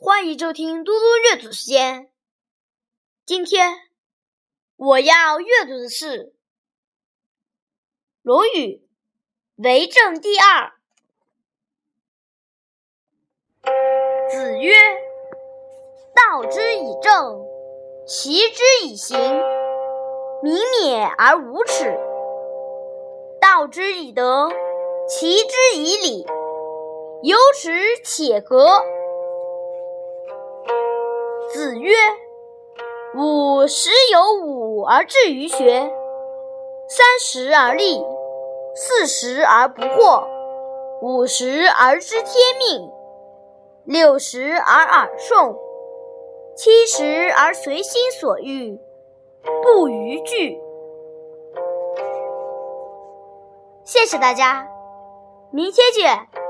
欢迎收听嘟嘟阅读时间。今天我要阅读的是《论语·为政》第二。子曰：“道之以政，齐之以刑，民免而无耻；道之以德，齐之以礼，有耻且格。”子曰：“吾十有五而志于学，三十而立，四十而不惑，五十而知天命，六十而耳顺，七十而随心所欲，不逾矩。”谢谢大家，明天见。